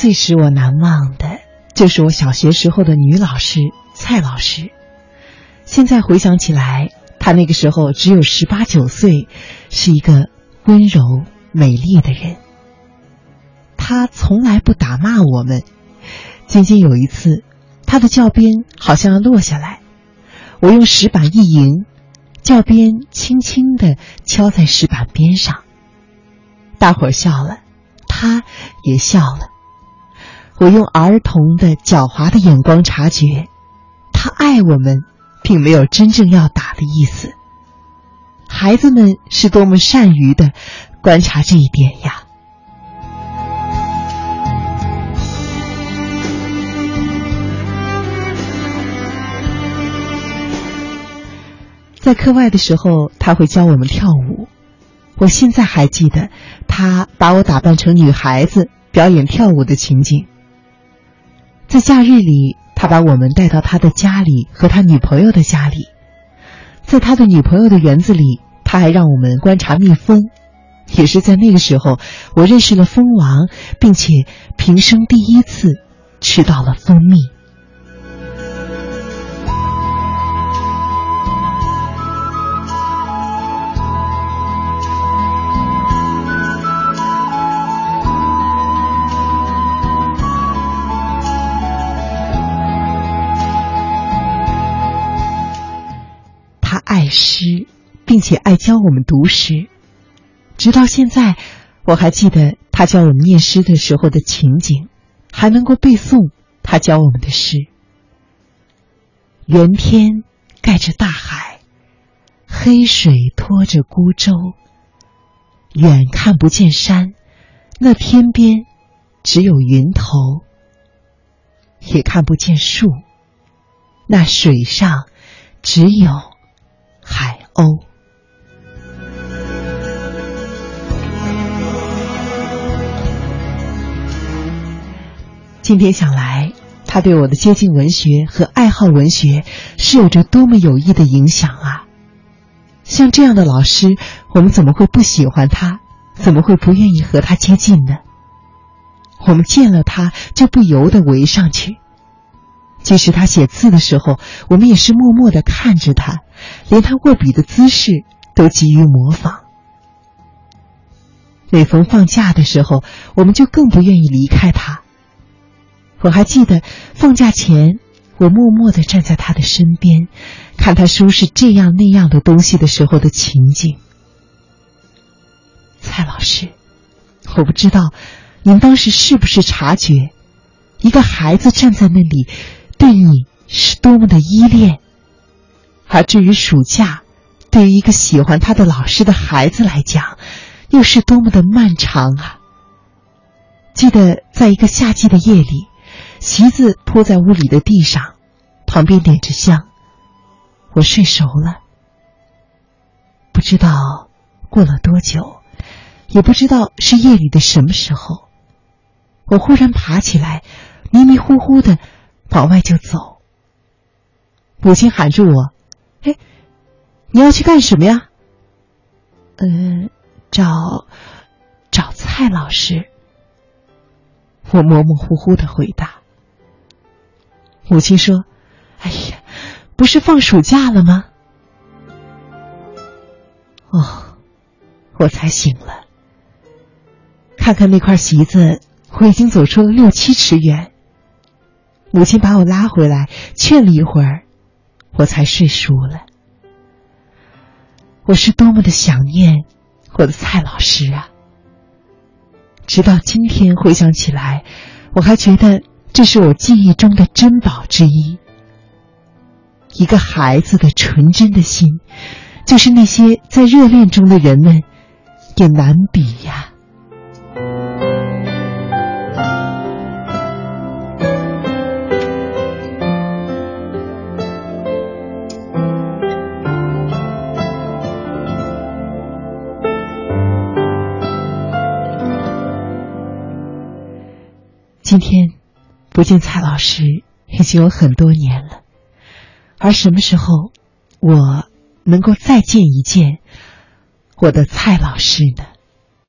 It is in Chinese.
最使我难忘的，就是我小学时候的女老师蔡老师。现在回想起来，她那个时候只有十八九岁，是一个温柔美丽的人。她从来不打骂我们，仅仅有一次，她的教鞭好像要落下来，我用石板一迎，教鞭轻轻的敲在石板边上。大伙儿笑了，她也笑了。我用儿童的狡猾的眼光察觉，他爱我们，并没有真正要打的意思。孩子们是多么善于的观察这一点呀！在课外的时候，他会教我们跳舞。我现在还记得，他把我打扮成女孩子表演跳舞的情景。在假日里，他把我们带到他的家里和他女朋友的家里，在他的女朋友的园子里，他还让我们观察蜜蜂。也是在那个时候，我认识了蜂王，并且平生第一次吃到了蜂蜜。诗，并且爱教我们读诗，直到现在，我还记得他教我们念诗的时候的情景，还能够背诵他教我们的诗。圆天盖着大海，黑水拖着孤舟，远看不见山，那天边只有云头，也看不见树，那水上只有。海鸥。今天想来，他对我的接近文学和爱好文学是有着多么有益的影响啊！像这样的老师，我们怎么会不喜欢他？怎么会不愿意和他接近呢？我们见了他就不由得围上去。即使他写字的时候，我们也是默默的看着他。连他握笔的姿势都急于模仿。每逢放假的时候，我们就更不愿意离开他。我还记得放假前，我默默的站在他的身边，看他收拾这样那样的东西的时候的情景。蔡老师，我不知道您当时是不是察觉，一个孩子站在那里，对你是多么的依恋。而至于暑假，对于一个喜欢他的老师的孩子来讲，又是多么的漫长啊！记得在一个夏季的夜里，席子铺在屋里的地上，旁边点着香，我睡熟了。不知道过了多久，也不知道是夜里的什么时候，我忽然爬起来，迷迷糊糊的往外就走。母亲喊住我。哎，你要去干什么呀？嗯，找找蔡老师。我模模糊糊的回答。母亲说：“哎呀，不是放暑假了吗？”哦，我才醒了。看看那块席子，我已经走出了六七尺远。母亲把我拉回来，劝了一会儿。我才睡熟了。我是多么的想念我的蔡老师啊！直到今天回想起来，我还觉得这是我记忆中的珍宝之一。一个孩子的纯真的心，就是那些在热恋中的人们也难比呀。今天不见蔡老师已经有很多年了，而什么时候我能够再见一见我的蔡老师呢？